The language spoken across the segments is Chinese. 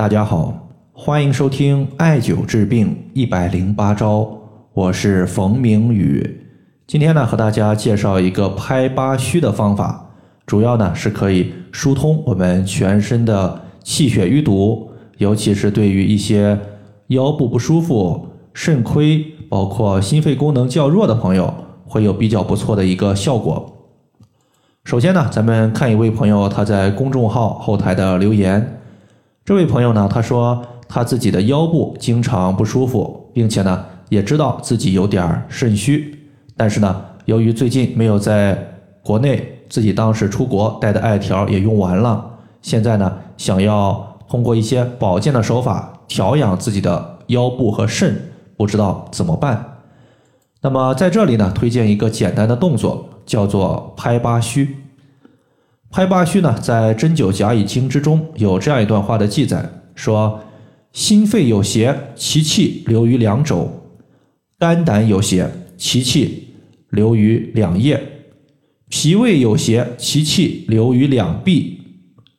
大家好，欢迎收听艾灸治病一百零八招，我是冯明宇。今天呢，和大家介绍一个拍八虚的方法，主要呢是可以疏通我们全身的气血淤堵，尤其是对于一些腰部不舒服、肾亏，包括心肺功能较弱的朋友，会有比较不错的一个效果。首先呢，咱们看一位朋友他在公众号后台的留言。这位朋友呢，他说他自己的腰部经常不舒服，并且呢也知道自己有点肾虚，但是呢，由于最近没有在国内，自己当时出国带的艾条也用完了，现在呢想要通过一些保健的手法调养自己的腰部和肾，不知道怎么办。那么在这里呢，推荐一个简单的动作。叫做拍八虚。拍八虚呢，在《针灸甲乙经》之中有这样一段话的记载，说：心肺有邪，其气流于两肘；肝胆有邪，其气流于两腋；脾胃有邪，其气流于两臂；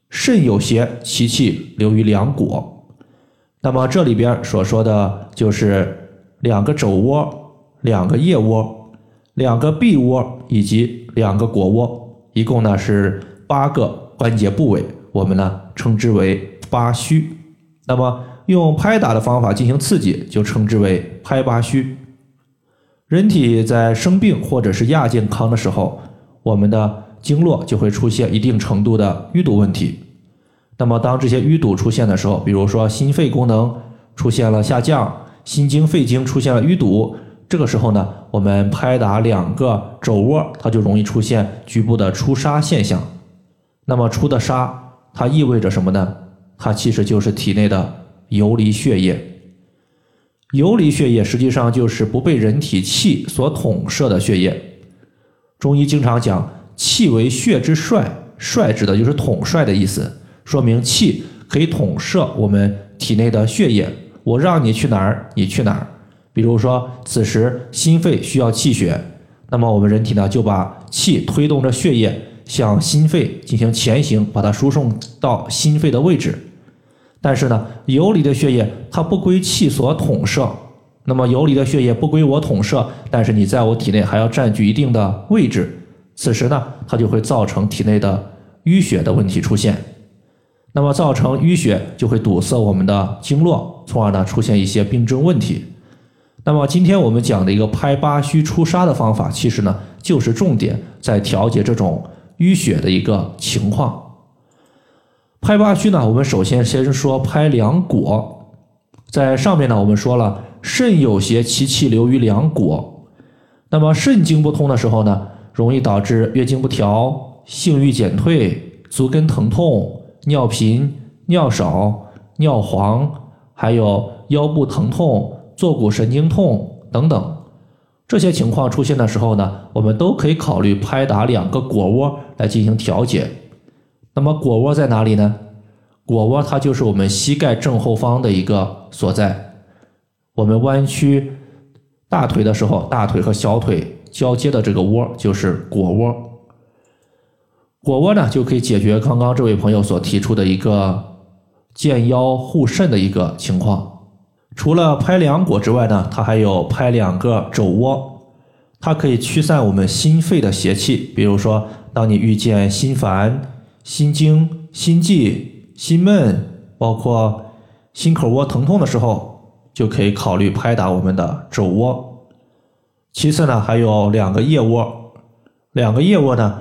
肾有邪，其气流于两果。那么这里边所说的就是两个肘窝、两个腋窝。两个臂窝以及两个腘窝，一共呢是八个关节部位，我们呢称之为八虚。那么用拍打的方法进行刺激，就称之为拍八虚。人体在生病或者是亚健康的时候，我们的经络就会出现一定程度的淤堵问题。那么当这些淤堵出现的时候，比如说心肺功能出现了下降，心经、肺经出现了淤堵。这个时候呢，我们拍打两个肘窝，它就容易出现局部的出痧现象。那么出的痧，它意味着什么呢？它其实就是体内的游离血液。游离血液实际上就是不被人体气所统摄的血液。中医经常讲气为血之帅，帅指的就是统帅的意思，说明气可以统摄我们体内的血液。我让你去哪儿，你去哪儿。比如说，此时心肺需要气血，那么我们人体呢就把气推动着血液向心肺进行前行，把它输送到心肺的位置。但是呢，游离的血液它不归气所统摄，那么游离的血液不归我统摄，但是你在我体内还要占据一定的位置，此时呢，它就会造成体内的淤血的问题出现。那么造成淤血就会堵塞我们的经络，从而呢出现一些病症问题。那么今天我们讲的一个拍八虚出痧的方法，其实呢就是重点在调节这种淤血的一个情况。拍八虚呢，我们首先先说拍两果，在上面呢我们说了肾有邪，其气流于两果。那么肾经不通的时候呢，容易导致月经不调、性欲减退、足跟疼痛、尿频、尿少、尿黄，还有腰部疼痛。坐骨神经痛等等，这些情况出现的时候呢，我们都可以考虑拍打两个腘窝来进行调节。那么腘窝在哪里呢？腘窝它就是我们膝盖正后方的一个所在。我们弯曲大腿的时候，大腿和小腿交接的这个窝就是腘窝。腘窝呢，就可以解决刚刚这位朋友所提出的一个健腰护肾的一个情况。除了拍两果之外呢，它还有拍两个肘窝，它可以驱散我们心肺的邪气。比如说，当你遇见心烦、心惊、心悸、心闷，包括心口窝疼痛的时候，就可以考虑拍打我们的肘窝。其次呢，还有两个腋窝，两个腋窝呢，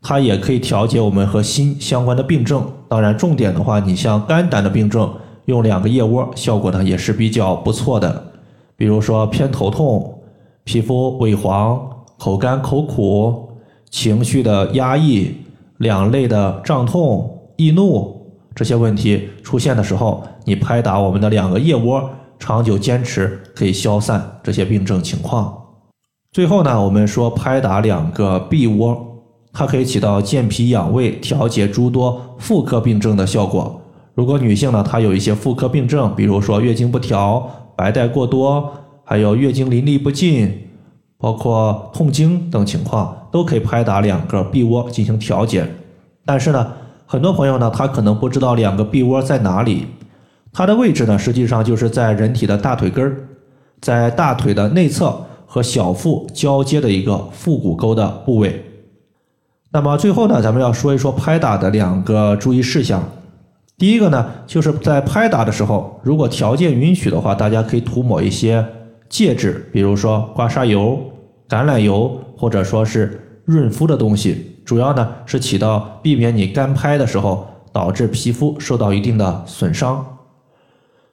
它也可以调节我们和心相关的病症。当然，重点的话，你像肝胆的病症。用两个腋窝，效果呢也是比较不错的。比如说偏头痛、皮肤萎黄、口干口苦、情绪的压抑、两肋的胀痛、易怒这些问题出现的时候，你拍打我们的两个腋窝，长久坚持可以消散这些病症情况。最后呢，我们说拍打两个臂窝，它可以起到健脾养胃、调节诸多妇科病症的效果。如果女性呢，她有一些妇科病症，比如说月经不调、白带过多，还有月经淋漓不尽，包括痛经等情况，都可以拍打两个臂窝进行调节。但是呢，很多朋友呢，他可能不知道两个臂窝在哪里，它的位置呢，实际上就是在人体的大腿根儿，在大腿的内侧和小腹交接的一个腹股沟的部位。那么最后呢，咱们要说一说拍打的两个注意事项。第一个呢，就是在拍打的时候，如果条件允许的话，大家可以涂抹一些介质，比如说刮痧油、橄榄油，或者说是润肤的东西，主要呢是起到避免你干拍的时候导致皮肤受到一定的损伤。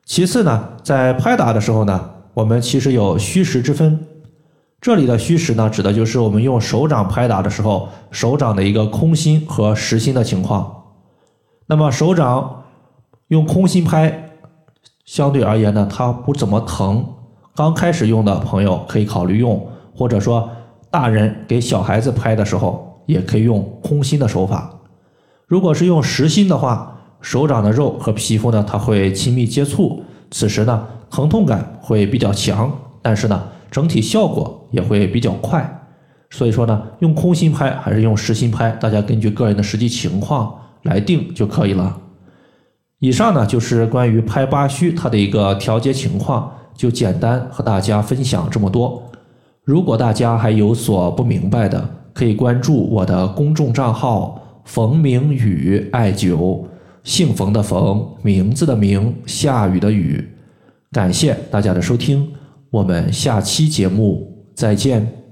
其次呢，在拍打的时候呢，我们其实有虚实之分。这里的虚实呢，指的就是我们用手掌拍打的时候，手掌的一个空心和实心的情况。那么手掌用空心拍，相对而言呢，它不怎么疼。刚开始用的朋友可以考虑用，或者说大人给小孩子拍的时候，也可以用空心的手法。如果是用实心的话，手掌的肉和皮肤呢，它会亲密接触，此时呢，疼痛感会比较强，但是呢，整体效果也会比较快。所以说呢，用空心拍还是用实心拍，大家根据个人的实际情况。来定就可以了。以上呢就是关于拍八虚它的一个调节情况，就简单和大家分享这么多。如果大家还有所不明白的，可以关注我的公众账号“冯明宇艾灸”，姓冯的冯，名字的名，下雨的雨。感谢大家的收听，我们下期节目再见。